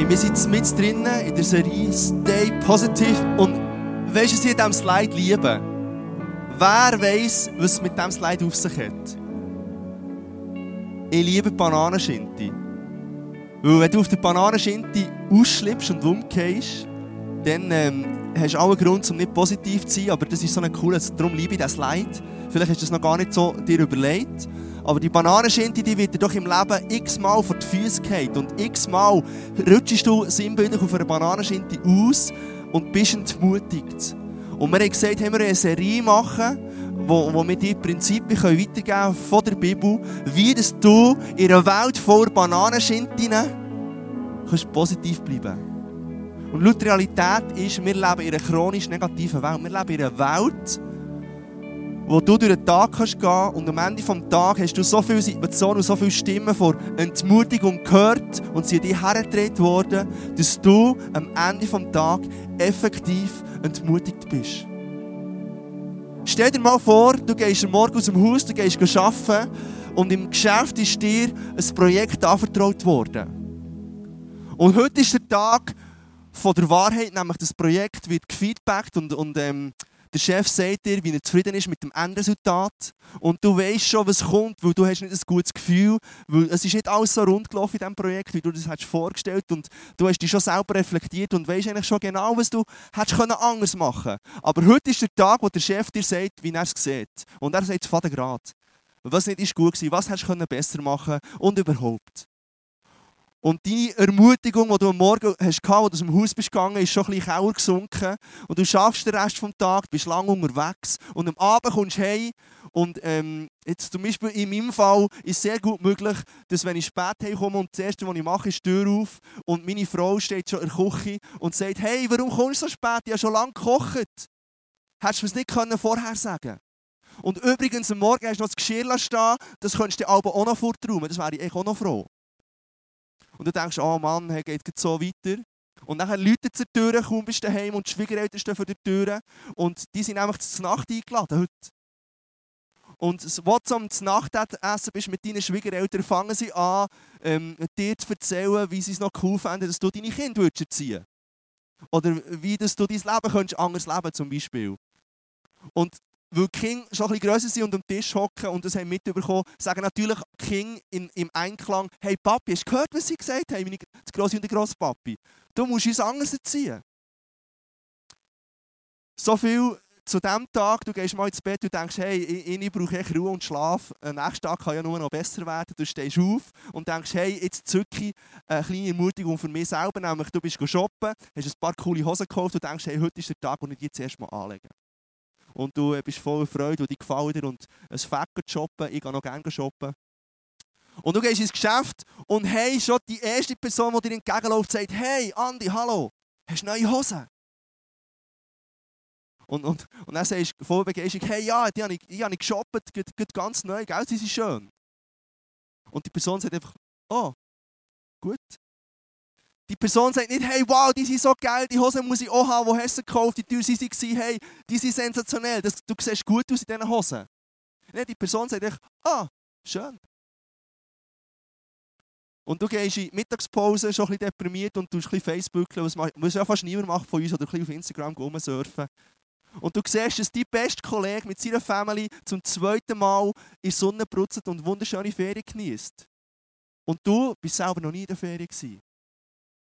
Hey, wir sind mit drinnen in der Serie Stay Positive und weißt du, was ich an diesem Slide liebe? Wer weiß, was es mit diesem Slide auf sich hat? Ich liebe Bananenschinti. Weil wenn du auf der Bananenschinti ausschlippst und umgehst, dann ähm, hast einen Grund, um nicht positiv zu sein, aber das ist so ein cooler, darum liebe ich diesen Slide. Vielleicht hast du das noch gar nicht so dir überlegt. Aber die Bananenschinti, die wird dir doch im Leben x-mal vor die Füße gehalten. Und x-mal rutschst du sinnbildlich auf einer Bananenschinti aus und bist entmutigt. Und wir haben gesagt, haben wir eine Serie machen, wo, wo wir dir Prinzipien weitergeben können von der Bibel, wie dass du in einer Welt voller Bananenschintinnen kannst positiv bleiben Und laut Realität ist, wir leben in einer chronisch negativen Welt. Wir leben in einer Welt, wo du durch den Tag kannst gehen und am Ende des Tages hast du so viele Situationen und so viele Stimmen vor Entmutigung gehört und sie dir hergedreht worden, dass du am Ende des Tages effektiv entmutigt bist. Stell dir mal vor, du gehst am Morgen aus dem Haus, du gehst arbeiten und im Geschäft ist dir ein Projekt anvertraut worden. Und heute ist der Tag von der Wahrheit, nämlich das Projekt wird gefeedbackt und, und ähm, der Chef sagt dir, wie er zufrieden ist mit dem Endresultat. Und du weißt schon, was kommt, weil du hast nicht ein gutes Gefühl. Weil es ist nicht alles so rund gelaufen in diesem Projekt, wie du das hast vorgestellt Und du hast dich schon selber reflektiert und weißt eigentlich schon genau, was du hättest anders machen können. Aber heute ist der Tag, wo der Chef dir sagt, wie er es sieht. Und er sagt es Vater Was nicht ist gut war, was hättest du besser machen können und überhaupt. Und deine Ermutigung, die du am Morgen hast, als du aus dem Haus bist gegangen, ist schon ein bisschen Kauer gesunken. Und du schaffst den Rest des Tages, bist lange unterwegs. Und am Abend kommst du heim. Und ähm, jetzt zum Beispiel in meinem Fall ist es sehr gut möglich, dass wenn ich spät heimkomme und das Erste, was ich mache, ist die Tür auf und meine Frau steht schon in der Küche und sagt, hey, warum kommst du so spät? Ich habe schon lange gekocht. Hättest du es nicht vorher sagen können? Und übrigens, am Morgen hast du noch das Geschirr stehen, das könntest du dir auch noch vortraumen. Das wäre ich auch noch froh. Und du denkst, oh Mann, hey, geht es so weiter. Und dann läutet die Tür, kaum bist du daheim und die Schwiegereltern stehen vor der Tür. Und die sind einfach zur Nacht eingeladen heute. Und wo du am Nachtessen bist mit deinen Schwiegereltern, fangen sie an, ähm, dir zu erzählen, wie sie es noch cool fänden, dass du deine Kinder erziehen Oder wie dass du dein Leben könntest anders leben zum Beispiel. Und weil die Kinder schon ein bisschen grösser sind und am Tisch hocken und das haben mitbekommen, sagen natürlich die Kinder in, im Einklang, hey Papi, hast du gehört, was sie gesagt haben, meine Grosse und der Grosspapi? Du musst uns anders erziehen. So viel zu diesem Tag, du gehst mal ins Bett und denkst, hey, ich, ich brauche echt Ruhe und Schlaf. Am nächsten Tag kann ja nur noch besser werden. Du stehst auf und denkst, hey, jetzt zücke ich eine kleine Ermutigung für mich selber, nämlich du bist shoppen, hast ein paar coole Hosen gekauft und denkst, hey, heute ist der Tag, wo ich die jetzt erst mal anlegen und du äh, bist voller Freude und die gefällt dir und ein Fett shoppen, ich gehe noch gerne shoppen. Und du gehst ins Geschäft und hey, schon die erste Person, die dir entgegenläuft, sagt, hey Andi, hallo, hast du neue Hosen? Und, und, und dann sagst du voll begeistert, hey ja, die habe ich, die habe geshoppt, geht, geht ganz neu, gell, sie sind schön. Und die Person sagt einfach, oh, gut. Die Person sagt nicht, hey, wow, die sind so geil, die Hosen muss ich auch haben, wo hast du gekauft, die teuer sind sie, hey, die sind sensationell, das, du siehst gut aus in diesen Hosen. Nee, die Person sagt echt, ah, schön. Und du gehst in die Mittagspause schon ein bisschen deprimiert und tust ein bisschen Facebook, was, was ja fast niemand macht von uns, oder ein bisschen auf Instagram rumsurfen. Und du siehst, dass dein beste Kollege mit seiner Familie zum zweiten Mal in Sonne brutzt und wunderschöne Ferien genießt. Und du bist selber noch nie in der Ferien gewesen.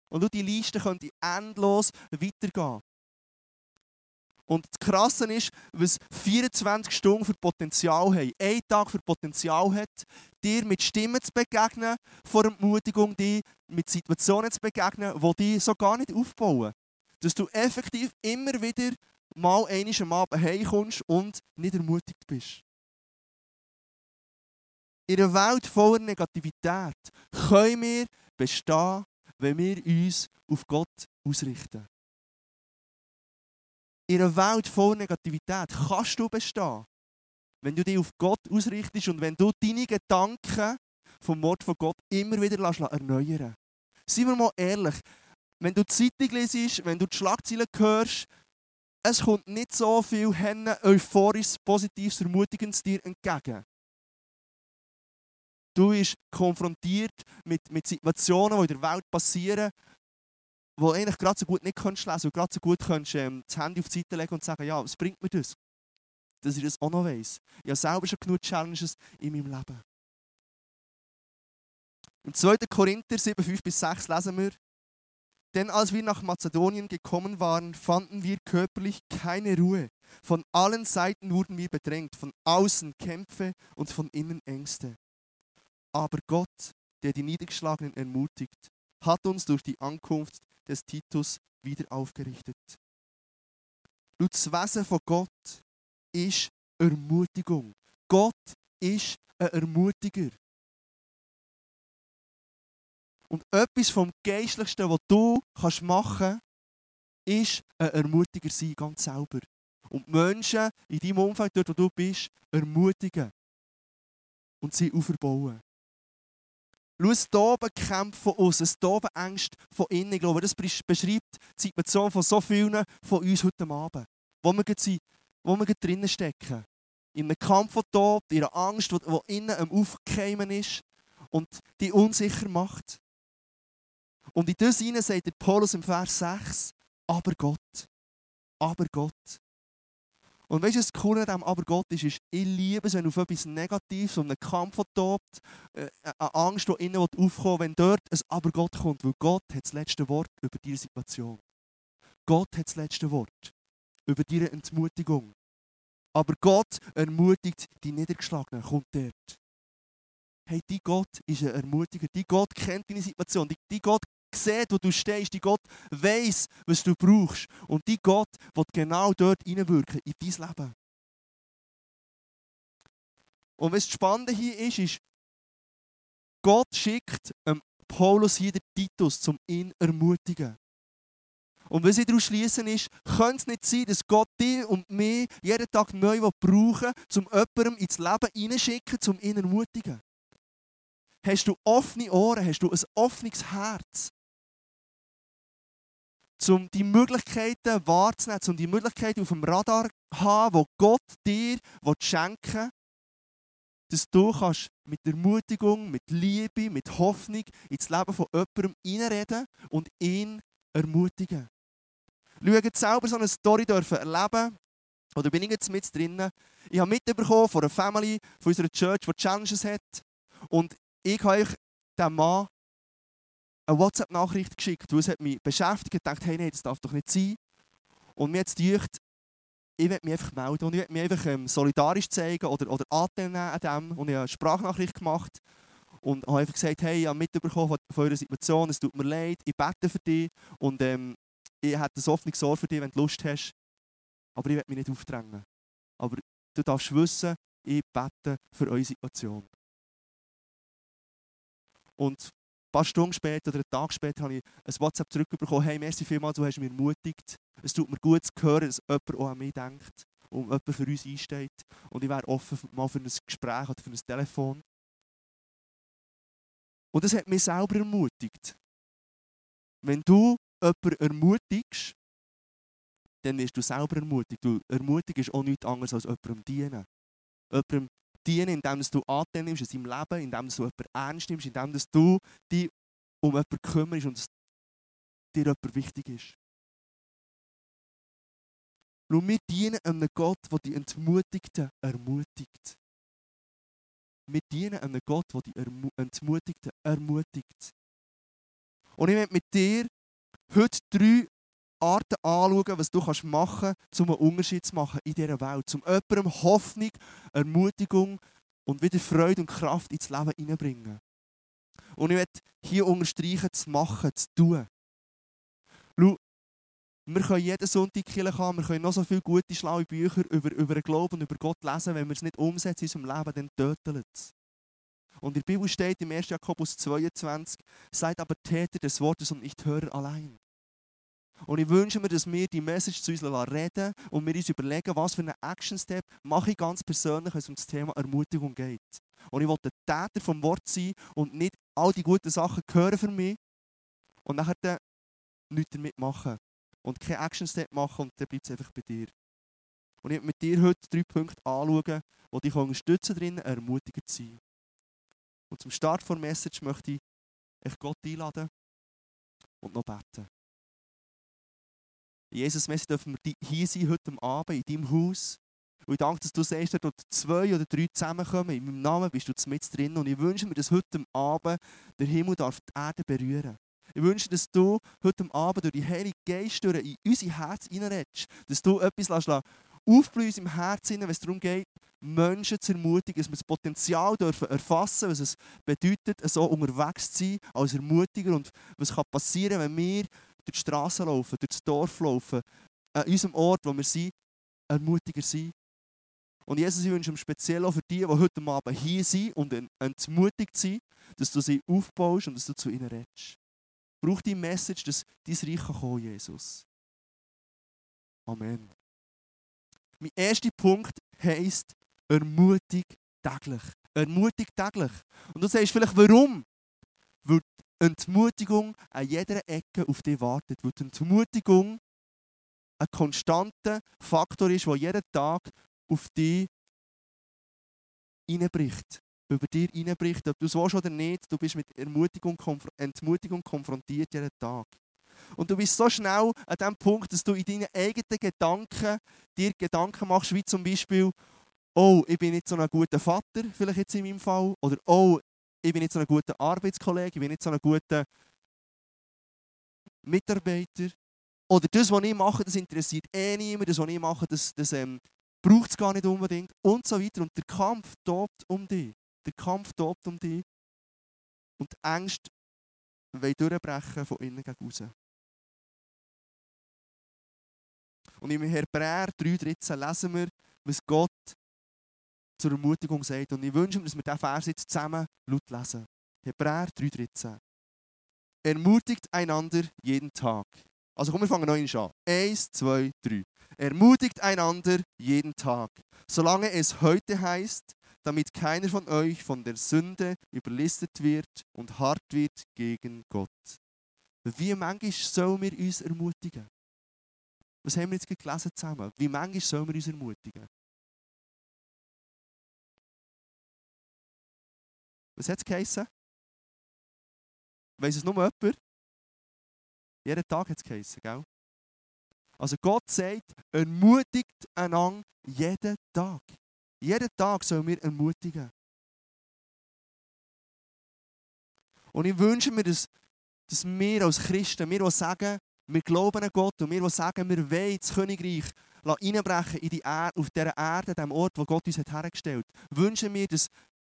Und die Liste könnte endlos weitergehen. Und das Krasse ist, was 24 Stunden für Potenzial haben, ein Tag für Potenzial hat, dir mit Stimmen zu begegnen, vor Ermutigung, dir mit Situationen zu begegnen, die dich so gar nicht aufbauen. Dass du effektiv immer wieder mal einmal am Abend heimkommst und nicht ermutigt bist. In einer Welt voller Negativität können wir bestehen wenn wir uns auf Gott ausrichten. In einer Welt voller Negativität kannst du bestehen, wenn du dich auf Gott ausrichtest und wenn du deine Gedanken vom Wort von Gott immer wieder erneuern lässt. Seien wir mal ehrlich, wenn du die Zeitung liest, wenn du die Schlagzeilen hörst, es kommt nicht so viel Hennen, euphorisches, positives, ermutigendes dir entgegen. Du bist konfrontiert mit, mit Situationen, die in der Welt passieren, wo eigentlich gerade so gut nicht kannst lesen und gerade so gut kannst, ähm, das Handy auf die Seite legen und sagen, ja, was bringt mir das? Dass ich das auch noch weiss. Ich habe selber schon genug Challenges in meinem Leben. Im 2. Korinther 7, 5 bis 6 lesen wir, denn als wir nach Mazedonien gekommen waren, fanden wir körperlich keine Ruhe. Von allen Seiten wurden wir bedrängt, von außen Kämpfe und von innen Ängste. Aber Gott, der die Niedergeschlagenen ermutigt, hat uns durch die Ankunft des Titus wieder aufgerichtet. Das Wesen von Gott ist Ermutigung. Gott ist ein Ermutiger. Und etwas vom Geistlichsten, was du kannst machen kannst, ist ein Ermutiger sein, ganz selber. Und Menschen in deinem Umfeld, dort wo du bist, ermutigen. Und sie aufbauen. Schau, es toben Kämpfe von uns, es toben Ängste von innen. Ich glaube, das beschreibt die Situation von so vielen von uns heute Abend. Wo wir, sind, wo wir drinnen stecken. In einem Kampf von Tod, in einer Angst, die innen am Aufkeimen ist und die unsicher macht. Und in das hinein sagt der Paulus im Vers 6, aber Gott. Aber Gott. Und weißt du, das Coole an Aber Gott ist, ist, ich liebe es, wenn auf etwas Negatives, um einen Kampf tobt, äh, eine Angst, die innen aufkommt, wenn dort ein Aber Gott kommt, weil Gott hat das letzte Wort über diese Situation. Gott hat das letzte Wort über diese Entmutigung. Aber Gott ermutigt die Niedergeschlagenen, kommt dort. Hey, die Gott ist ein Ermutiger. Die Gott kennt deine Situation. Die Gott sieht, wo du stehst. Die Gott weiß, was du brauchst. Und die Gott wird genau dort hineinwirken, in dein Leben. Und was das Spannende hier ist, ist, Gott schickt ähm, Paulus hier den Titus, um ihn zu ermutigen. Und was ich daraus schließen ist, könnte es nicht sein, dass Gott dich und mich jeden Tag neu brauchen will, um jemandem ins Leben hineinschicken, um ihn zu ermutigen. Hast du offene Ohren, hast du ein offenes Herz, um die Möglichkeiten wahrzunehmen, um die Möglichkeiten auf dem Radar zu haben, die Gott dir schenken will, dass du kannst mit Ermutigung, mit Liebe, mit Hoffnung ins Leben von jemandem hineinreden und ihn ermutigen. Schau, jetzt selber so eine Story dürfen erleben oder bin ich jetzt mit drinnen. Ich habe mitbekommen von einer Family, von unserer Church, die Challenges hat. Und ich habe euch dem Mann eine WhatsApp-Nachricht geschickt, weil es hat mich beschäftigt und dachte, hey, nein, das darf doch nicht sein. Und mir jetzt gedacht, ich werde mich einfach melden und ich werde mich einfach ähm, solidarisch zeigen oder, oder annehmen an dem. Und ich habe eine Sprachnachricht gemacht und habe einfach gesagt, hey, ich habe mitbekommen von, von eurer Situation, es tut mir leid, ich bete für dich und ähm, ich hätte ein offenes Ohr für dich, wenn du Lust hast. Aber ich werde mich nicht aufdrängen. Aber du darfst wissen, ich bete für eure Situation. Und paar Stunden später oder einen Tag später habe ich ein WhatsApp zurückbekommen. Hey, merci vielmals, du hast mich ermutigt. Es tut mir gut zu hören, dass jemand auch an mich denkt und jemand für uns einsteht. Und ich wäre offen mal für ein Gespräch oder für ein Telefon. Und das hat mich selber ermutigt. Wenn du jemanden ermutigst, dann wirst du selber ermutigt. Du ermutigst auch nichts anderes als jemandem dienen. Jemandem dienen, indem du Anteil nimmst in seinem Leben, indem du jemanden ernst nimmst, indem du dich um jemanden kümmerst und dir jemand wichtig ist. Schau, wir dienen einem Gott, der die Entmutigten ermutigt. Wir dienen einem Gott, der die Entmutigten ermutigt. Und ich möchte mit dir heute drei Arten anschauen, was du machen kannst, um einen Unterschied zu machen in dieser Welt. Um jemandem Hoffnung, Ermutigung und wieder Freude und Kraft ins Leben hineinbringen. Und ich möchte hier unterstreichen, zu machen, zu tun. Schau, wir können jeden Sonntag Kirche wir können noch so viele gute, schlaue Bücher über, über den Glauben und über Gott lesen. Wenn wir es nicht umsetzen in unserem Leben, dann tötet es. Und in der Bibel steht im 1. Jakobus 22, seid aber Täter des Wortes und nicht Hörer allein. Und ich wünsche mir, dass wir die Message zu uns reden und wir uns überlegen, was für einen Action-Step mache ich ganz persönlich, wenn es um das Thema Ermutigung geht. Und ich will der Täter vom Wort sein und nicht all die guten Sachen hören für mich und nachher nichts damit machen. Und keinen Action-Step machen und dann bleibt es einfach bei dir. Und ich werde mit dir heute drei Punkte anschauen, die dich unterstützen darin, ermutigend zu sein. Und zum Start der Message möchte ich Gott einladen und noch beten. Jesus, merci dürfen wir hier sein, heute Abend, in deinem Haus. Und ich danke, dass du sagst, dort zwei oder drei zusammenkommen. In meinem Namen bist du mit drin. Und ich wünsche mir, dass heute Abend der Himmel darf die Erde berühren Ich wünsche, dass du heute Abend durch die Heilige Geist in unser Herz hineinredest. Dass du etwas lässt, aufblühen im Herzen, wenn es darum geht, Menschen zu ermutigen, dass wir das Potenzial dürfen erfassen was es bedeutet, so unterwegs zu sein als Ermutiger und was kann passieren, wenn wir durch die Straße laufen, durch das Dorf laufen, an unserem Ort, wo wir sind, Ermutiger sind. Und Jesus, ich wünsche ihm speziell auch für die, die heute Abend hier sind und entmutigt sind, dass du sie aufbaust und dass du zu ihnen redest. Brauch die Message, dass dein Reich kann, Jesus. Amen. Mein erster Punkt heisst, ermutig täglich. Ermutig täglich. Und du sagst vielleicht, warum? Entmutigung an jeder Ecke auf dich wartet. Weil die Entmutigung ein konstanter Faktor ist, der jeden Tag auf dich hineinbricht. Über dir hineinbricht. Ob du es willst oder nicht, du bist mit Ermutigung, Entmutigung konfrontiert jeden Tag. Und du bist so schnell an dem Punkt, dass du in deinen eigenen Gedanken dir Gedanken machst, wie zum Beispiel, oh, ich bin nicht so ein guter Vater, vielleicht jetzt in meinem Fall, oder oh, ich bin nicht so ein guter Arbeitskollege, ich bin nicht so ein guter Mitarbeiter. Oder das, was ich mache, das interessiert eh niemand, das, was ich mache, das, das ähm, braucht es gar nicht unbedingt und so weiter. Und der Kampf tobt um dich. Der Kampf tobt um dich. Und die Ängste wollen durchbrechen von innen gegen außen. Und im Hebräer 3,13 lesen wir, was Gott zur Ermutigung sagt. Und ich wünsche mir, dass wir diesen Vers jetzt zusammen laut lesen. Hebräer 3,13. Ermutigt einander jeden Tag. Also komm, wir fangen neu an. Eins, zwei, drei. Ermutigt einander jeden Tag, solange es heute heißt, damit keiner von euch von der Sünde überlistet wird und hart wird gegen Gott. Wie manchmal sollen wir uns ermutigen? Was haben wir jetzt gelesen zusammen? Wie manchmal sollen wir uns ermutigen? Was hat es geheißen? Weiss es nur jemand? Jeden Tag hat es geheißen, gell? Also Gott sagt, ermutigt einander jeden Tag. Jeden Tag sollen wir ermutigen. Und ich wünsche mir, dass, dass wir als Christen, wir, die sagen, wir glauben an Gott und wir, die sagen, wir wollen das Königreich reinbrechen in die Erde, auf dieser Erde, dem Ort, wo Gott uns hat hergestellt hat, wünschen wir, dass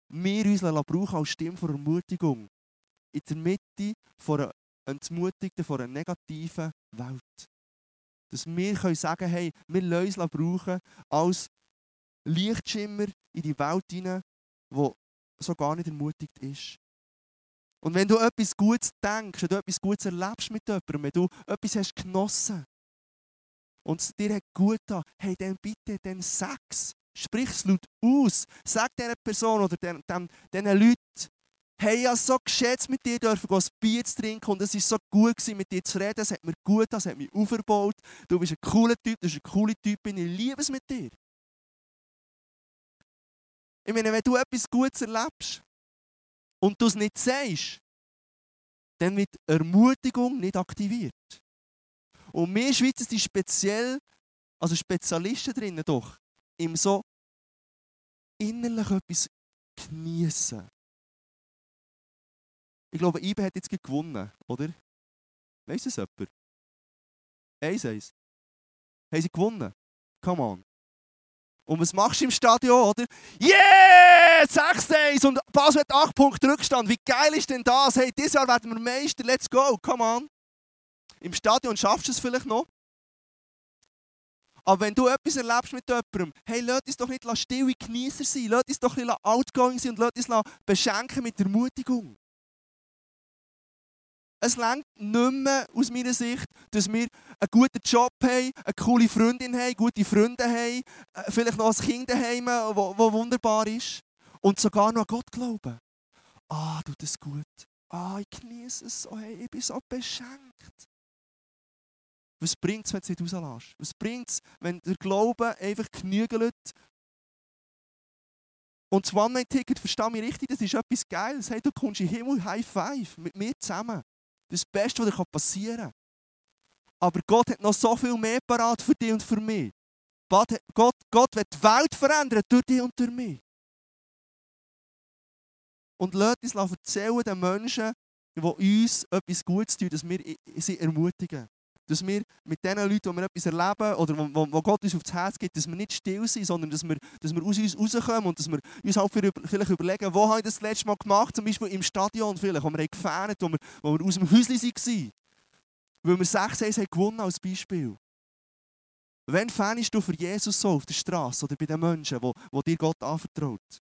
wir uns brauchen als Stimme von Ermutigung in der Mitte von einer entmutigten, von einer negativen Welt. Dass wir können sagen hey, wir lassen uns brauchen als Lichtschimmer in die Welt hinein, die so gar nicht ermutigt ist. Und wenn du etwas Gutes denkst, wenn du etwas Gutes erlebst mit jemandem, wenn du etwas hast genossen und es dir hat gut getan, hey, dann bitte, dann sag's. Sprich es laut aus. Sag dieser Person oder den, den, diesen Leuten, hey, ich habe so geschätzt mit dir, dürfen ein Bier zu trinken und es war so gut, gewesen, mit dir zu reden. Es hat mir gut es hat mich aufgebaut. Du bist ein cooler Typ, du bist ein cooler Typ, ich liebe es mit dir. Ich meine, wenn du etwas Gutes erlebst und du es nicht sagst, dann wird Ermutigung nicht aktiviert. Und wir Schweizer sind speziell, also Spezialisten drinnen doch, im so innerlich etwas genießen. Ich glaube, IBE hat jetzt gewonnen, oder? Weiss es jemand? 1-1. Haben sie gewonnen? Come on. Und was machst du im Stadion, oder? Yeah! 6-1 und Basel hat 8 Punkte Rückstand. Wie geil ist denn das? Hey, dieses Jahr werden wir Meister. Let's go. Come on. Im Stadion schaffst du es vielleicht noch. Aber wenn du etwas erlebst mit jemandem, hey, lass uns doch nicht stille Genießer sein, lass uns doch nicht outgoing sein und lass uns beschenken mit Ermutigung. Es längt nicht mehr aus meiner Sicht, dass wir einen guten Job haben, eine coole Freundin haben, gute Freunde haben, äh, vielleicht noch ein Kind haben, das wunderbar ist. Und sogar noch an Gott glauben. Ah, tut es gut. Ah, ich genieße es so. Hey, ich bin so beschenkt. Was bringt es, wenn du es nicht rauslässt? Was bringt es, wenn der Glaube einfach genügelt? Und das One-Night-Ticket, verstehe mich richtig, das ist etwas Geiles. Hey, du kommst in den Himmel, High Five, mit mir zusammen. Das ist das Beste, was dir passieren kann. Aber Gott hat noch so viel mehr parat für dich und für mich. Gott, Gott, Gott wird die Welt verändern durch dich und durch mich. Und lasst uns erzählen den Menschen, die uns etwas Gutes tun, dass wir sie ermutigen. Dass wir mit den Leuten, die wir etwas erleben oder wo, wo Gott uns aufs Herz gibt, dass wir nicht still sind, sondern dass wir, dass wir aus uns rauskommen und dass wir uns halt vielleicht überlegen, wo habe ich das letzte Mal gemacht, zum Beispiel im Stadion vielleicht, wo wir gefährdet, wo wir, wo wir aus dem Häuschen waren. Weil wir 6-1 gewonnen als Beispiel. Wann fähnst du für Jesus so auf der Straße oder bei den Menschen, die, die dir Gott anvertraut?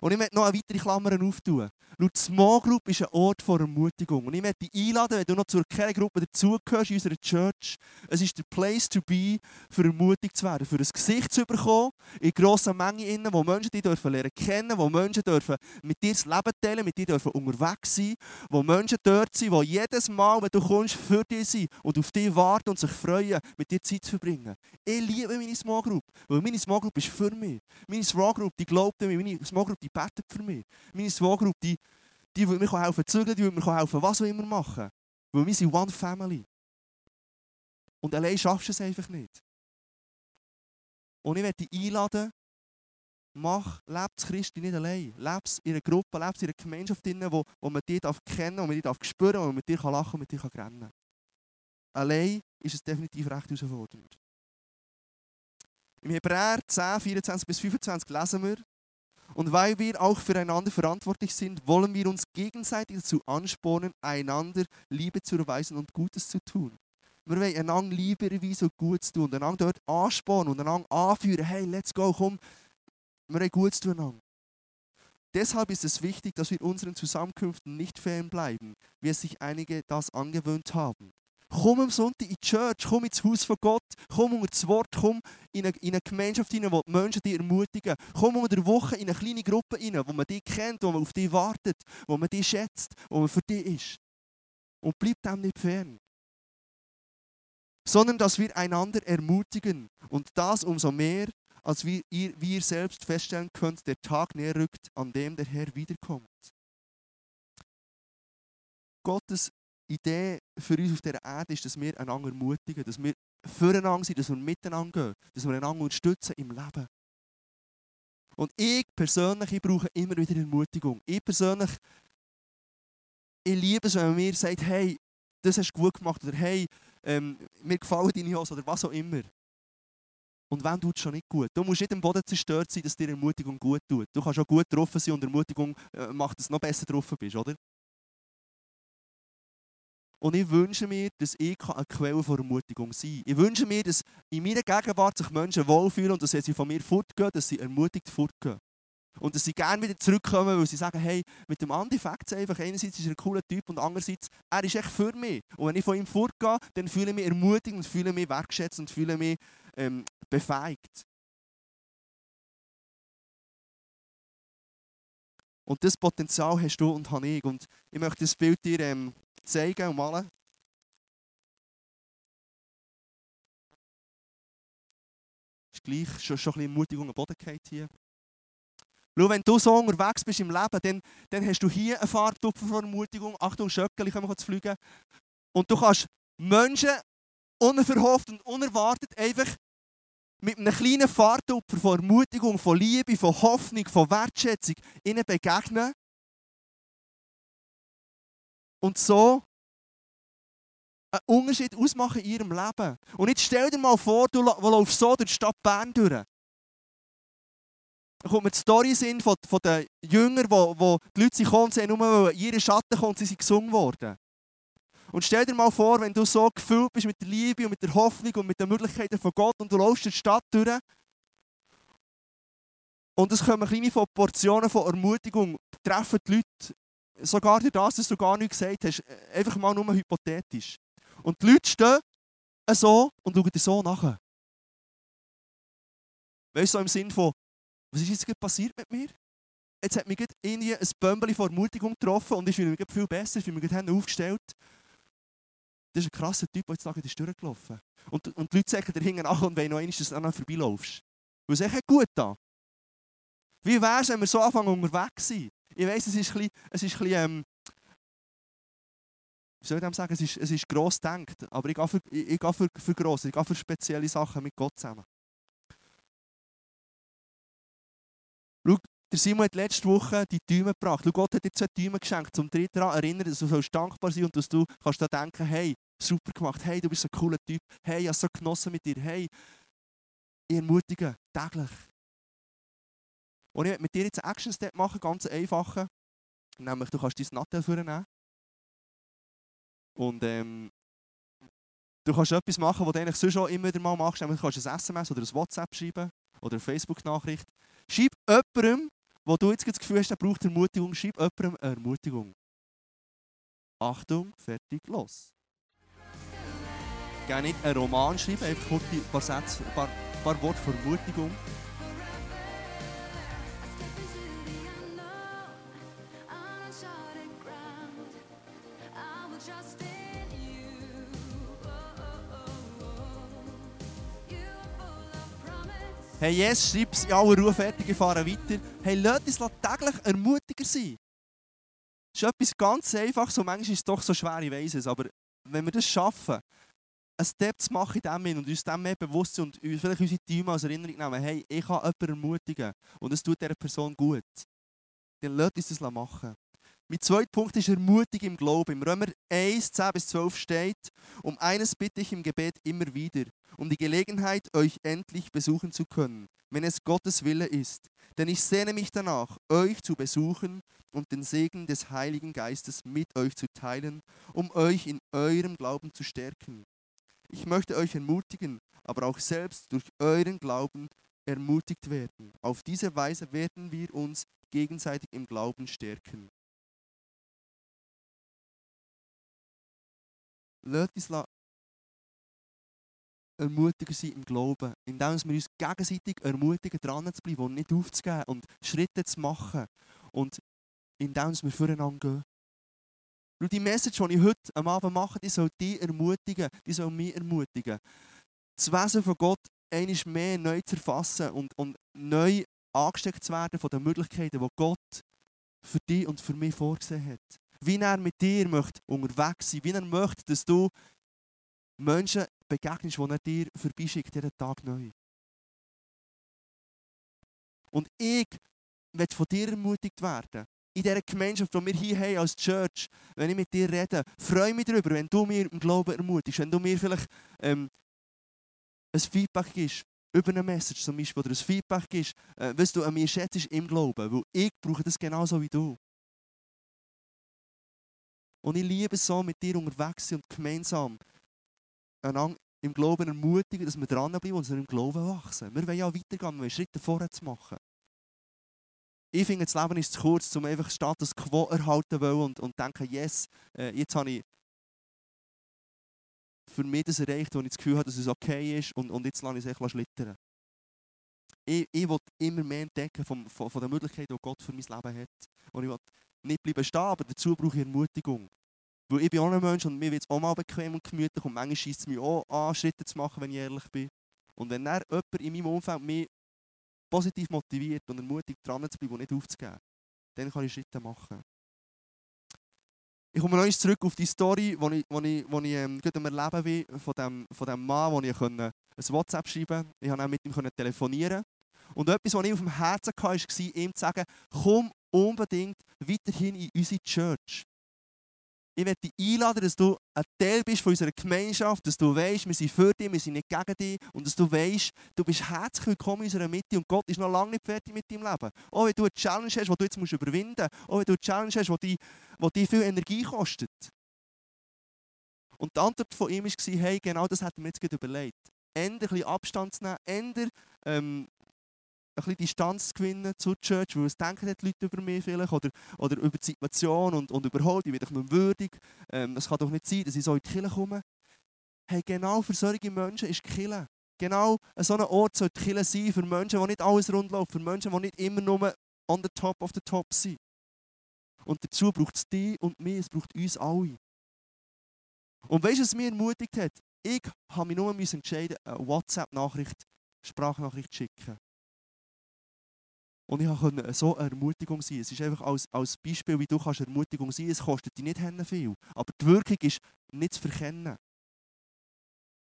Und ich möchte noch eine weitere Klammer auftun. Die Small Group ist ein Ort vor Ermutigung. Und ich möchte dich einladen, wenn du noch zur Gruppe dazugehörst in unserer Church. Es ist der Place to be, für ermutigt zu werden, für ein Gesicht zu bekommen, in grosser Menge, innen, wo Menschen dich dürfen lernen kennen, wo Menschen dürfen mit dir das Leben teilen, mit dir dürfen unterwegs sein, wo Menschen dort sind, die jedes Mal, wenn du kommst, für dich sind und auf dich warten und sich freuen, mit dir Zeit zu verbringen. Ich liebe meine Small Group, weil meine Small Group ist für mich. Meine Small Group, die glaubt an mich, meine Small Group, die betet für mich. Meine Group, die die will mir helfen zügeln, die will mir helfen, was wir immer machen. Weil wir sind One Family. Und allein schaffst du es einfach nicht. Und ich werde dich einladen, mach, lebe Christi nicht allein. Lebe es in einer Gruppe, lebe in einer Gemeinschaft, wo, wo man dich darf kennen, wo man dich darf spüren, wo man mit dir lachen und mit dir rennen kann. Allein ist es definitiv recht herausfordernd. Im Hebräer 10, 24 bis 25 lesen wir, und weil wir auch füreinander verantwortlich sind, wollen wir uns gegenseitig dazu anspornen, einander Liebe zu erweisen und Gutes zu tun. Wir wollen einander Liebe erweisen und Gutes tun einander dort anspornen und einander anführen. Hey, let's go, komm, wir wollen Gutes tun. Deshalb ist es wichtig, dass wir unseren Zusammenkünften nicht fernbleiben, wie es sich einige das angewöhnt haben. Komm am Sonntag in die Church, komm ins Haus von Gott, komm unter das Wort, komm in eine, in eine Gemeinschaft hinein, wo die Menschen dich ermutigen. Komm unter der Woche in eine kleine Gruppe hinein, wo man dich kennt, wo man auf dich wartet, wo man dich schätzt, wo man für dich ist. Und bleib dem nicht fern. Sondern, dass wir einander ermutigen. Und das umso mehr, als wir, ihr, wir selbst feststellen könnt, der Tag näher rückt, an dem der Herr wiederkommt. Gottes Idee für uns auf dieser Erde ist, dass wir einander ermutigen, dass wir füreinander sind, dass wir miteinander gehen, dass wir einander unterstützen im Leben. Und ich persönlich ich brauche immer wieder Ermutigung. Ich persönlich ich liebe es, wenn man mir sagt, hey, das hast du gut gemacht oder hey, ähm, mir gefallen deine Hose oder was auch immer. Und wenn tut es schon nicht gut. Du musst nicht am Boden zerstört sein, dass dir Ermutigung gut tut. Du kannst auch gut drauf sein und Ermutigung äh, macht, dass du noch besser drauf bist, oder? Und ich wünsche mir, dass ich eine Quelle von Ermutigung sein kann. Ich wünsche mir, dass in meiner Gegenwart sich Menschen wohlfühlen und dass sie von mir fortgehen, dass sie ermutigt fortgehen. Und dass sie gerne wieder zurückkommen, weil sie sagen, hey, mit dem Andi fängt es einfach. Einerseits ist er ein cooler Typ und andererseits, er ist echt für mich. Und wenn ich von ihm fortgehe, dann fühle ich mich ermutigt und fühle mich wertschätzt und fühle mich ähm, befähigt. Und das Potenzial hast du und habe ich. Und ich möchte das Bild dir ähm, zeigen und malen. Ist gleich schon, schon ein bisschen Boden hier. Schau, wenn du so unterwegs bist im Leben, dann, dann hast du hier eine Farbtupfer von Ermutigung. Achtung, Schöckeli kommen zu fliegen. Und du kannst Menschen unverhofft und unerwartet einfach mit einem kleinen Fahrtupfer von Ermutigung, von Liebe, von Hoffnung, von Wertschätzung ihnen begegnen und so einen Unterschied ausmachen in ihrem Leben. Und jetzt stell dir mal vor, du läufst so durch die Stadt Bern durch. Da kommt mir die Story in von, von den Jüngern, wo, wo die Leute kommen, sie haben nur in ihren Schatten kommen, sie sind gesungen worden. Und stell dir mal vor, wenn du so gefüllt bist mit der Liebe und mit der Hoffnung und mit den Möglichkeiten von Gott und du läufst durch die Stadt durch und es kommen kleine Portionen von Ermutigung, treffen die Leute sogar durch das, dass du gar nichts gesagt hast, einfach mal nur hypothetisch. Und die Leute stehen so und schauen dir so nach. Weißt du, so im Sinn von, was ist jetzt passiert mit mir? Jetzt hat mich irgendwie ein Bömbeli von Ermutigung getroffen und ich fühle mich viel besser, ich fühle mich gerade aufgestellt. Das ist ein krasser Typ, der jetzt Tag ist durchgelaufen. Und, und die Leute sagen dir hinten nach und wollen noch einmal, dass du an vorbeilaufst. Weil es echt gut da. Wie wäre es, wenn wir so anfangen unterwegs sind? Ich weiss, es ist ein bisschen, ähm, wie soll ich sagen, es ist, es ist gross gedacht, aber ich gehe für, ich, ich gehe für, für gross, ich gehe für spezielle Sachen mit Gott zusammen. Schau, der Simon hat letzte Woche die Tüme gebracht. Schau, Gott hat dir zwei Tüme geschenkt, um dich daran erinnern, dass du dankbar sein und dass du kannst da denken, hey, super gemacht, hey, du bist ein cooler Typ, hey, ich habe so genossen mit dir, hey, ich ermutige täglich. Und ich mit dir jetzt einen Action-Step machen, ganz einfachen. Nämlich, du kannst dein Nattel vornehmen. Und ähm, du kannst etwas machen, was du eigentlich sonst schon immer wieder mal machst. Nämlich, du kannst ein SMS oder ein WhatsApp schreiben oder eine Facebook-Nachricht. Schreib jemandem, wo du jetzt das Gefühl hast, der braucht Ermutigung, schreib jemandem eine Ermutigung. Achtung, fertig, los. Gerne nicht einen Roman schreiben, einfach kurz ein paar, paar, ein paar Worte von Ermutigung. Hey, yes, schreib es in aller Ruhe fertig, ich fahre weiter. Hey, lasst uns täglich ermutiger sein. Das ist etwas ganz Einfaches, so manchmal ist es doch so schwer, ich weiss es, aber wenn wir das schaffen, einen Step zu machen in dem Sinn und uns dem mehr bewusst sind und vielleicht unsere Team als Erinnerung nehmen, hey, ich kann jemanden ermutigen und es tut dieser Person gut, dann lasst uns das machen. Mein zweiter Punkt ist Ermutigung im Glauben. Im Römer 1, 10 bis 12 steht, um eines bitte ich im Gebet immer wieder, um die Gelegenheit, euch endlich besuchen zu können, wenn es Gottes Wille ist. Denn ich sehne mich danach, euch zu besuchen und den Segen des Heiligen Geistes mit euch zu teilen, um euch in eurem Glauben zu stärken. Ich möchte euch ermutigen, aber auch selbst durch euren Glauben ermutigt werden. Auf diese Weise werden wir uns gegenseitig im Glauben stärken. Lasst uns ermutiger sein im Glauben, indem wir uns gegenseitig ermutigen, dran zu bleiben und nicht aufzugeben und Schritte zu machen und indem wir voreinander gehen. Und die Message, die ich heute am Abend mache, die soll dich ermutigen, die soll mich ermutigen. Das Wesen von Gott einmal mehr neu zu erfassen und, und neu angesteckt zu werden von den Möglichkeiten, die Gott für dich und für mich vorgesehen hat. Wie er mit dir möchte unterwegs sein, wie er möchte, dass du Menschen begegnest, die er dir vorbeischickt, jeden Tag neu. Und ich will von dir ermutigt werden. In dieser Gemeinschaft, die wir hier haben als Church, wenn ich mit dir rede, freue mich darüber, wenn du mir im Glauben ermutigst, wenn du mir vielleicht ähm, ein Feedback gibst, über eine Message zum Beispiel, oder ein Feedback gibst, äh, was du an mir schätzt im Glauben, weil ich brauche das genauso wie du. Und ich liebe es so, mit dir unterwegs sind und gemeinsam einander im Glauben ermutigen, dass wir dranbleiben und im Glauben wachsen. Wir wollen ja weitergehen, wir wollen Schritte vorwärts machen. Ich finde, das Leben ist zu kurz, um einfach Status quo erhalten wollen und, und denken, yes, äh, jetzt habe ich für mich das erreicht, wo ich das Gefühl habe, dass es okay ist und, und jetzt lasse ich es echt schlittern. Ich, ich will immer mehr entdecken von, von, von den Möglichkeiten, die Gott für mein Leben hat. Und ich will nicht bleiben stehen, aber dazu brauche ich Ermutigung. Weil ich bin auch ein Mensch und mir wird es auch mal bequem und gemütlich und manchmal schießt es mich auch an, Schritte zu machen, wenn ich ehrlich bin. Und wenn dann jemand in meinem Umfeld mich positiv motiviert und ermutigt, dran zu bleiben und nicht aufzugeben, dann kann ich Schritte machen. Ich komme noch zurück auf die Story, die ich, wo ich, wo ich ähm, gerade Erleben bin, von dem, von dem Mann, wo ich ein WhatsApp schreiben konnte. Ich konnte auch mit ihm telefonieren. Und etwas, was ich auf dem Herzen hatte, war, ihm zu sagen, komm unbedingt weiterhin in unsere Church ich möchte dich einladen, dass du ein Teil bist von unserer Gemeinschaft, dass du weißt, wir sind für dich, wir sind nicht gegen dich und dass du weißt, du bist herzlich willkommen in unserer Mitte und Gott ist noch lange nicht fertig mit deinem Leben. Auch wenn du eine Challenge hast, die du jetzt musst überwinden musst, auch wenn du eine Challenge hast, die, die dich viel Energie kostet. Und die Antwort von ihm war, hey, genau das hätten wir jetzt gerade überlegt. Änder ein bisschen Abstand zu nehmen, änder ähm, bisschen Distanz gewinnen zur Church, weil es denken die Leute über mich vielleicht oder, oder über die Situation und, und überholt, ich werde nicht würdig. Ähm, es kann doch nicht sein, dass ich so in die Kirche komme. Hey, genau für solche Menschen ist die Kirche. Genau so ein Ort soll die Kirche sein für Menschen, die nicht alles rund laufen, für Menschen, die nicht immer nur on the top of the top sind. Und dazu braucht es dich und mich, es braucht uns alle. Und weißt du, was mich ermutigt hat? Ich habe mich nur entscheiden, eine WhatsApp-Nachricht, Sprachnachricht zu schicken. Und ich konnte so eine Ermutigung sein. Es ist einfach als, als Beispiel, wie du kannst Ermutigung sein Es kostet dich nicht viel. Aber die Wirkung ist nicht zu verkennen.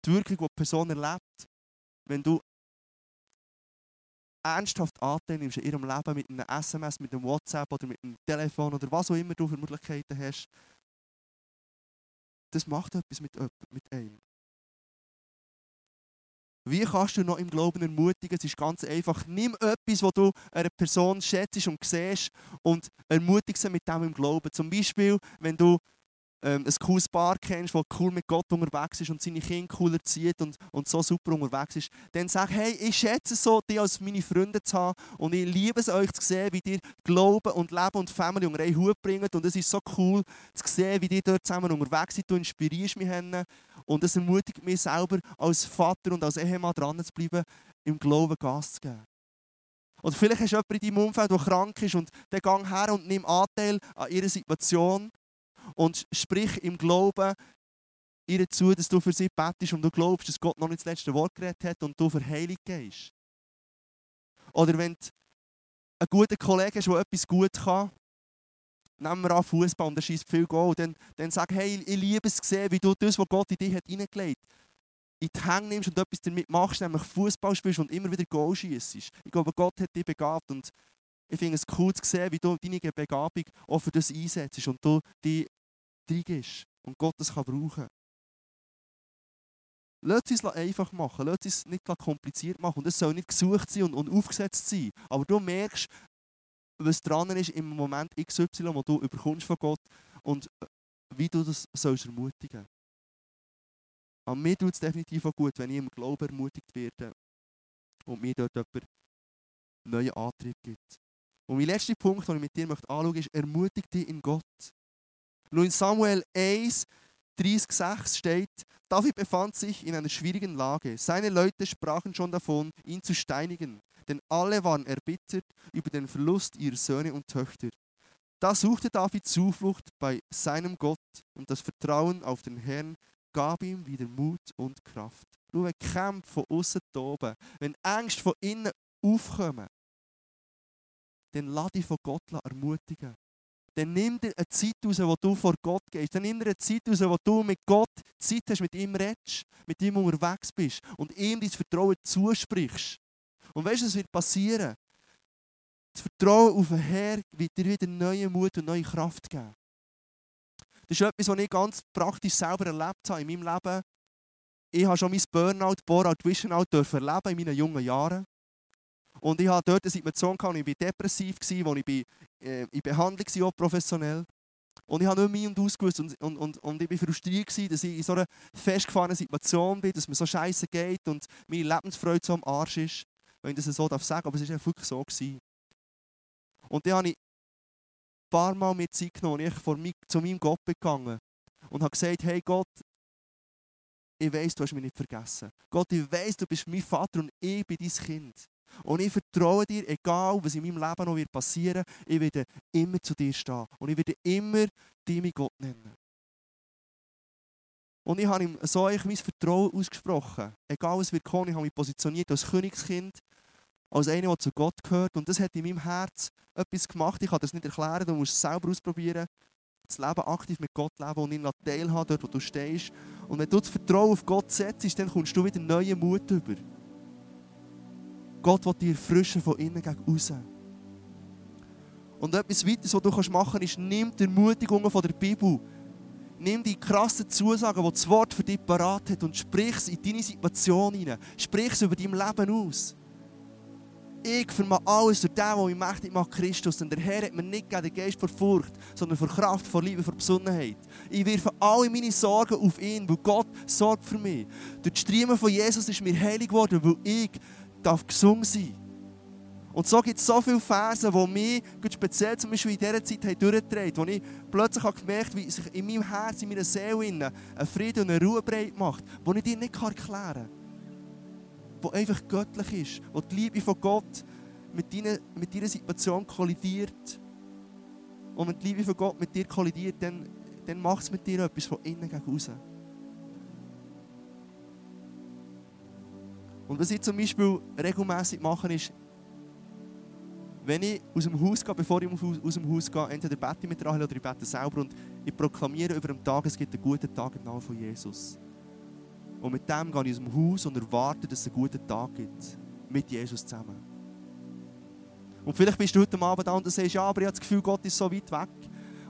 Die Wirkung, die die Person erlebt, wenn du ernsthaft Anteil nimmst in ihrem Leben mit einem SMS, mit einem WhatsApp oder mit einem Telefon oder was auch immer du für Möglichkeiten hast, das macht etwas mit, mit einem. Wie kannst du noch im Glauben ermutigen? Es ist ganz einfach. Nimm etwas, was du einer Person schätzt und siehst und ermutige sie mit dem im Glauben. Zum Beispiel, wenn du ähm, ein cooles Paar kennst, das cool mit Gott unterwegs ist und seine Kinder cool erzieht und, und so super unterwegs ist, dann sag, hey, ich schätze es so, dich als meine Freunde zu haben und ich liebe es, euch zu sehen, wie ihr Glauben und Leben und Family unter einen Hut bringt und es ist so cool zu sehen, wie ihr dort zusammen unterwegs seid. Du inspirierst mich hin und es ermutigt mich selber als Vater und als Ehemann dran zu bleiben, im Glauben Gas zu geben. Oder vielleicht hast du jemanden in deinem Umfeld, der krank ist und der gang her und nimm Anteil an ihrer Situation und sprich im Glauben ihr zu, dass du für sie betest und du glaubst, dass Gott noch nicht das letzte Wort geredet hat und du für Heilung gehst. Oder wenn du einen guten Kollegen hast, der etwas gut kann, nehmen wir an Fußball und er schießt viel Goal, dann, dann sag, hey, ich liebe es sehen, wie du das, was Gott in dich hat hineingelegt hat, in die Hände nimmst und etwas damit machst, nämlich Fußball spielst und immer wieder Goal schießt. Ich glaube, Gott hat dich begabt und ich finde es cool zu sehen, wie du deine Begabung auch für das einsetzt und du die reingehst und Gott das kann brauchen Lass es uns einfach machen. Lass es nicht kompliziert machen. Und es soll nicht gesucht sein und, und aufgesetzt sein. Aber du merkst, was dran ist im Moment XY, wo du überkommst von Gott und äh, wie du das sollst ermutigen An mir tut es definitiv auch gut, wenn ich im Glauben ermutigt werde und mir dort jemand neuen Antrieb gibt. Und mein letzter Punkt, den ich mit dir anschauen möchte, ist, ermutige dich in Gott. Nun in Samuel 1, 30,6 steht, David befand sich in einer schwierigen Lage. Seine Leute sprachen schon davon, ihn zu steinigen, denn alle waren erbittert über den Verlust ihrer Söhne und Töchter. Da suchte David Zuflucht bei seinem Gott und das Vertrauen auf den Herrn gab ihm wieder Mut und Kraft. Nur wenn Kämpfe von außen toben, wenn Ängste von innen aufkommen, dann lass dich von Gott ermutigen. Dann nimm dir eine Zeit raus, wo du vor Gott gehst. Dann nimm dir eine Zeit raus, wo du mit Gott Zeit hast, mit ihm redest, mit ihm unterwegs bist und ihm dein Vertrauen zusprichst. Und weißt du, was wird passieren? Das Vertrauen auf den Herr wird dir wieder neue Mut und neue Kraft geben. Das ist etwas, was ich ganz praktisch selber erlebt habe in meinem Leben. Ich habe schon mein Burnout, Boreout, Visionout erleben in meinen jungen Jahren. Und ich hatte dort eine Situation, wo ich depressiv war, wo ich äh, in Behandlung war, auch professionell. Und ich habe nicht mehr und ausgewusst und, und, und, und ich war frustriert, gewesen, dass ich in so einer festgefahrenen Situation bin, dass mir so scheiße geht und meine Lebensfreude so am Arsch ist. Wenn ich das so darf sagen, aber es war wirklich so. Gewesen. Und dann habe ich ein paar Mal mit Zeit genommen und ich vor mich, zu meinem Gott gegangen und habe gesagt, hey Gott, ich weiß, du hast mich nicht vergessen. Gott, ich weiß, du bist mein Vater und ich bin dein Kind. Und ich vertraue dir, egal was in meinem Leben noch passieren wird, ich werde immer zu dir stehen. Und ich werde immer dich mein Gott nennen. Und ich habe ihm so mein Vertrauen ausgesprochen. Egal was wird kommen, ich habe mich positioniert als Königskind, als einer, der zu Gott gehört. Und das hat in meinem Herz etwas gemacht. Ich kann das nicht erklären, du musst es selber ausprobieren. Das Leben aktiv mit Gott leben und ihn teilhaben, dort wo du stehst. Und wenn du das Vertrauen auf Gott setzt, dann kommst du wieder neuen Mut über. Gott will dir frischen von innen gegen raus. Und etwas weiteres, was du machen kannst, ist, nimm die Ermutigungen von der Bibel. Nimm die krassen Zusagen, die das Wort für dich parat hat und sprich es in deine Situation hinein. Sprich es über dein Leben aus. Ich vermag alles durch den, der mich mächtig macht, Christus. Denn der Herr hat mir nicht gegeben, den Geist vor Furcht, sondern vor Kraft, vor Liebe, vor Besonnenheit. Ich wirfe alle meine Sorgen auf ihn, weil Gott sorgt für mich. Durch die Striemen von Jesus ist mir heilig geworden, weil ich darf gesungen sein. Und so gibt es so viele Verse, die mich speziell zum Beispiel in dieser Zeit haben durchgedreht wo ich plötzlich habe gemerkt wie sich in meinem Herz, in meiner Seele ein Frieden und eine Ruhe breit macht, die ich dir nicht erklären kann. Die einfach göttlich ist, wo die Liebe von Gott mit deiner, mit deiner Situation kollidiert. Und wenn die Liebe von Gott mit dir kollidiert, dann, dann macht es mit dir etwas von innen gegen außen. Und was ich zum Beispiel regelmäßig mache, ist, wenn ich aus dem Haus gehe, bevor ich aus dem Haus gehe, entweder bete ich mit Rahel oder ich bete selber und ich proklamiere über den Tag, es gibt einen guten Tag im Namen von Jesus. Und mit dem gehe ich aus dem Haus und erwarte, dass es einen guten Tag gibt. Mit Jesus zusammen. Und vielleicht bist du heute Abend da und sagst, ja, aber ich habe das Gefühl, Gott ist so weit weg.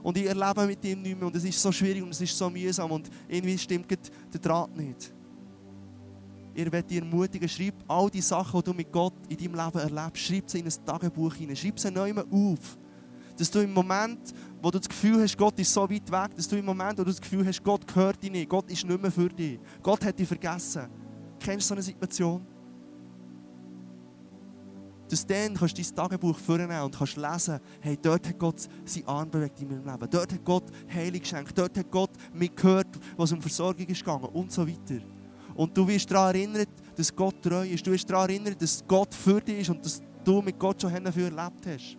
Und ich erlebe mit ihm nicht mehr und es ist so schwierig und es ist so mühsam und irgendwie stimmt der Draht nicht. Ihr werdet dich ermutigen, schreib all die Sachen, die du mit Gott in deinem Leben erlebst, schreib sie in ein Tagebuch hinein, schreib sie neu auf. Dass du im Moment, wo du das Gefühl hast, Gott ist so weit weg, dass du im Moment, wo du das Gefühl hast, Gott gehört dich nicht, Gott ist nicht mehr für dich, Gott hat dich vergessen. Kennst du so eine Situation? Dass dann kannst du dein Tagebuch vornehmen und kannst lesen, hey, dort hat Gott seinen Arm bewegt in meinem Leben. Dort hat Gott Heilung geschenkt. Dort hat Gott mich gehört, was um Versorgung ist gegangen und so weiter. Und du wirst daran erinnert, dass Gott treu ist. Du wirst daran erinnert, dass Gott für dich ist und dass du mit Gott schon dafür erlebt hast.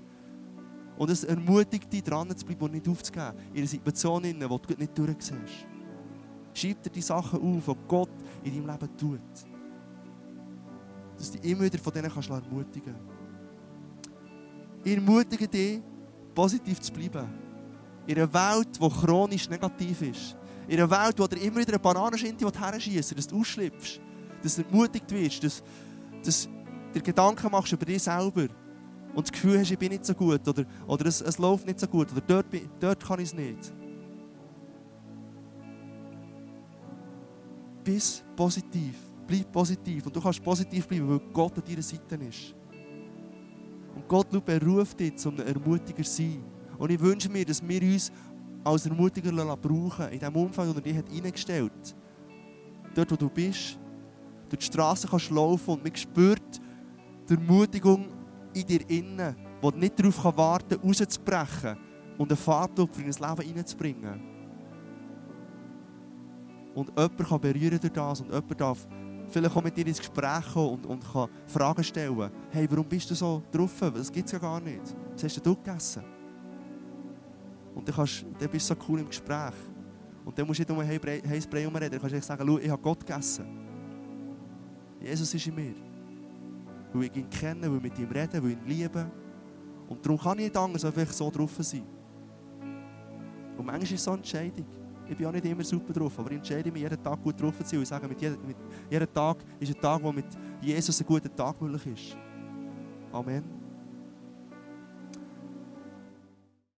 Und es ermutigt dich, dran zu bleiben und nicht aufzugeben. In einer Situation, in der du nicht durchsiehst. Schreib dir die Sachen auf, die Gott in deinem Leben tut. Dass du dich immer wieder von denen kannst ermutigen kannst. Ich ermutige dich, positiv zu bleiben. In einer Welt, die chronisch negativ ist. In einer Welt, wo du immer wieder eine Bananenschinte herschießt, dass du ausschlüpfst, dass du ermutigt wirst, dass, dass dir Gedanken machst über dich selber und das Gefühl hast, ich bin nicht so gut oder, oder es, es läuft nicht so gut oder dort, dort kann ich es nicht. Bist positiv, bleib positiv und du kannst positiv bleiben, weil Gott an deiner Seite ist. Und Gott beruft dich, um ein Ermutiger zu sein. Und ich wünsche mir, dass wir uns als Ermutiger brauchen, in dem Umfeld, das er dir hineingestellt hat. Dort, wo du bist, durch die Straße kannst laufen und man spürt die Ermutigung in dir innen, die nicht darauf warten kann, rauszubrechen und einen Farbtopf in dein Leben hineinzubringen. Und jemand kann berühren durch das und jemand darf vielleicht auch mit dir ins Gespräch kommen und, und kann Fragen stellen. Hey, warum bist du so drauf? Das gibt es ja gar nicht. Was hast du gegessen? Und dann, kannst, dann bist du so cool im Gespräch. Und dann musst du nicht um ein heißes Brei reden. Dann kannst du sagen, ich habe Gott gegessen. Jesus ist in mir. Weil ich ihn kenne, weil ich mit ihm rede, weil ich ihn liebe. Und darum kann ich nicht anders, als so drauf sein. Und manchmal ist es so eine Entscheidung. Ich bin auch nicht immer super drauf, aber ich entscheide mich, jeden Tag gut drauf zu sein. Und ich sage, mit jedem, mit jedem Tag ist ein Tag, wo mit Jesus ein guter Tag möglich ist. Amen.